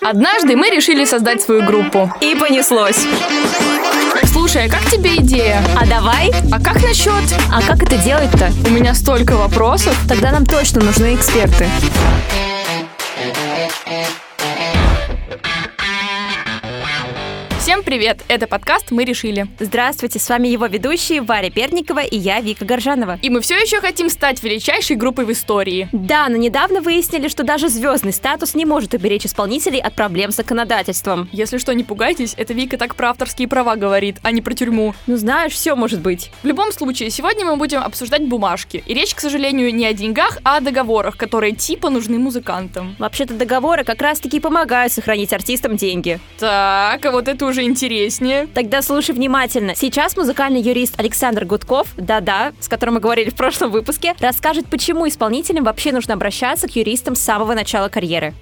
Однажды мы решили создать свою группу. И понеслось. Слушай, а как тебе идея? А давай? А как насчет? А как это делать-то? У меня столько вопросов. Тогда нам точно нужны эксперты. Всем привет! Это подкаст «Мы решили». Здравствуйте, с вами его ведущие Варя Перникова и я, Вика Горжанова. И мы все еще хотим стать величайшей группой в истории. Да, но недавно выяснили, что даже звездный статус не может уберечь исполнителей от проблем с законодательством. Если что, не пугайтесь, это Вика так про авторские права говорит, а не про тюрьму. Ну знаешь, все может быть. В любом случае, сегодня мы будем обсуждать бумажки. И речь, к сожалению, не о деньгах, а о договорах, которые типа нужны музыкантам. Вообще-то договоры как раз-таки помогают сохранить артистам деньги. Так, а вот это уже интереснее. Тогда слушай внимательно. Сейчас музыкальный юрист Александр Гудков, да-да, с которым мы говорили в прошлом выпуске, расскажет, почему исполнителям вообще нужно обращаться к юристам с самого начала карьеры.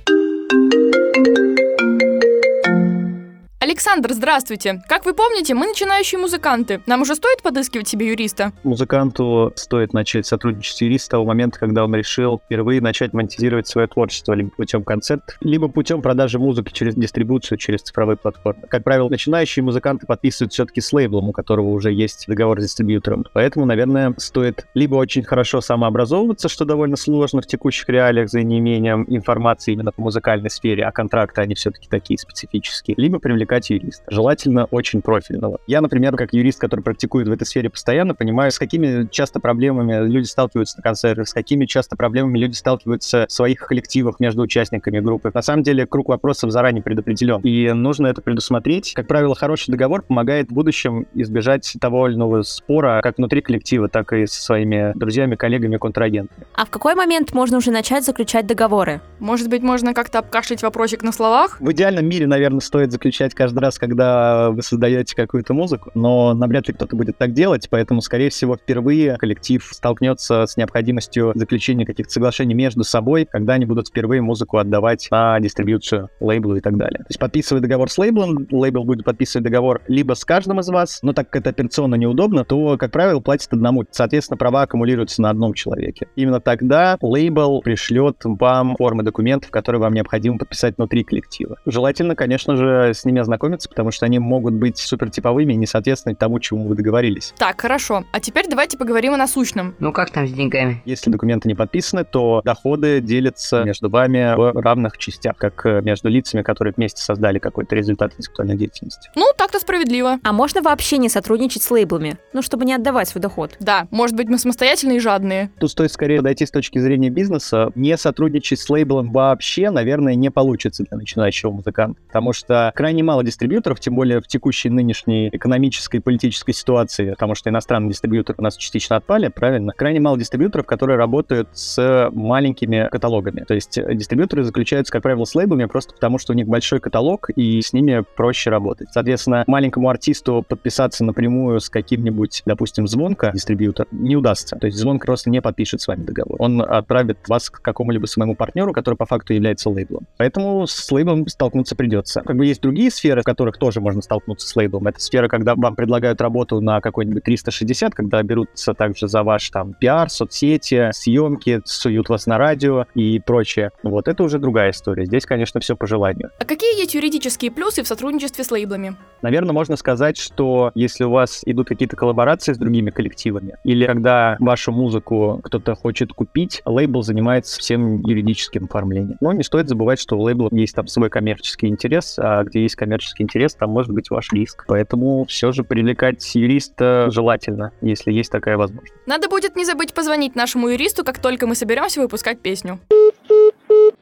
Александр, здравствуйте. Как вы помните, мы начинающие музыканты. Нам уже стоит подыскивать себе юриста? Музыканту стоит начать сотрудничать с юристом с того момента, когда он решил впервые начать монетизировать свое творчество либо путем концертов, либо путем продажи музыки через дистрибуцию, через цифровые платформы. Как правило, начинающие музыканты подписывают все-таки с лейблом, у которого уже есть договор с дистрибьютором. Поэтому, наверное, стоит либо очень хорошо самообразовываться, что довольно сложно в текущих реалиях за неимением информации именно по музыкальной сфере, а контракты, они все-таки такие специфические, либо привлекать привлекать юриста. Желательно очень профильного. Я, например, как юрист, который практикует в этой сфере постоянно, понимаю, с какими часто проблемами люди сталкиваются на концертах, с какими часто проблемами люди сталкиваются в своих коллективах между участниками группы. На самом деле, круг вопросов заранее предопределен, и нужно это предусмотреть. Как правило, хороший договор помогает в будущем избежать того или иного спора как внутри коллектива, так и со своими друзьями, коллегами, контрагентами. А в какой момент можно уже начать заключать договоры? Может быть, можно как-то обкашлять вопросик на словах? В идеальном мире, наверное, стоит заключать каждый раз, когда вы создаете какую-то музыку, но навряд ли кто-то будет так делать, поэтому, скорее всего, впервые коллектив столкнется с необходимостью заключения каких-то соглашений между собой, когда они будут впервые музыку отдавать на дистрибьюцию лейблу и так далее. То есть подписывая договор с лейблом, лейбл будет подписывать договор либо с каждым из вас, но так как это операционно неудобно, то, как правило, платит одному. Соответственно, права аккумулируются на одном человеке. Именно тогда лейбл пришлет вам формы документов, которые вам необходимо подписать внутри коллектива. Желательно, конечно же, с ними ознакомиться, потому что они могут быть супертиповыми и не соответствовать тому, чему вы договорились. Так, хорошо. А теперь давайте поговорим о насущном. Ну как там с деньгами? Если документы не подписаны, то доходы делятся между вами в равных частях, как э, между лицами, которые вместе создали какой-то результат интеллектуальной деятельности. Ну, так-то справедливо. А можно вообще не сотрудничать с лейблами? Ну, чтобы не отдавать свой доход. Да, может быть, мы самостоятельные и жадные. Тут стоит скорее подойти с точки зрения бизнеса. Не сотрудничать с лейблом вообще, наверное, не получится для начинающего музыканта, потому что крайне мало дистрибьюторов, тем более в текущей нынешней экономической и политической ситуации, потому что иностранные дистрибьюторы у нас частично отпали, правильно? Крайне мало дистрибьюторов, которые работают с маленькими каталогами. То есть э, дистрибьюторы заключаются, как правило, с лейблами просто потому, что у них большой каталог, и с ними проще работать. Соответственно, маленькому артисту подписаться напрямую с каким-нибудь, допустим, звонка дистрибьютор не удастся. То есть звонка просто не подпишет с вами договор. Он отправит вас к какому-либо своему партнеру, который по факту является лейблом. Поэтому с лейблом столкнуться придется. Как бы есть другие сферы, в которых тоже можно столкнуться с лейблом. Это сфера, когда вам предлагают работу на какой-нибудь 360, когда берутся также за ваш там пиар, соцсети, съемки, суют вас на радио и прочее. Вот это уже другая история. Здесь, конечно, все по желанию. А какие есть юридические плюсы в сотрудничестве с лейблами? Наверное, можно сказать, что если у вас идут какие-то коллаборации с другими коллективами, или когда вашу музыку кто-то хочет купить, лейбл занимается всем юридическим оформлением. Но не стоит забывать, что у лейбла есть там свой коммерческий интерес, а где есть коммерческий интерес, там может быть ваш риск. Поэтому все же привлекать юриста желательно, если есть такая возможность. Надо будет не забыть позвонить нашему юристу, как только мы соберемся выпускать песню.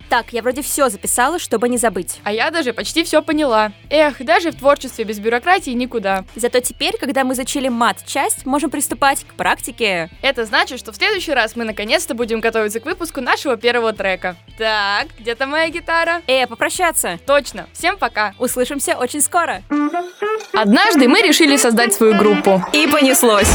Так, я вроде все записала, чтобы не забыть. А я даже почти все поняла. Эх, даже в творчестве без бюрократии никуда. Зато теперь, когда мы зачили мат-часть, можем приступать к практике. Это значит, что в следующий раз мы наконец-то будем готовиться к выпуску нашего первого трека. Так, где-то моя гитара? Э, попрощаться. Точно. Всем пока. Услышимся очень скоро. Однажды мы решили создать свою группу. И понеслось.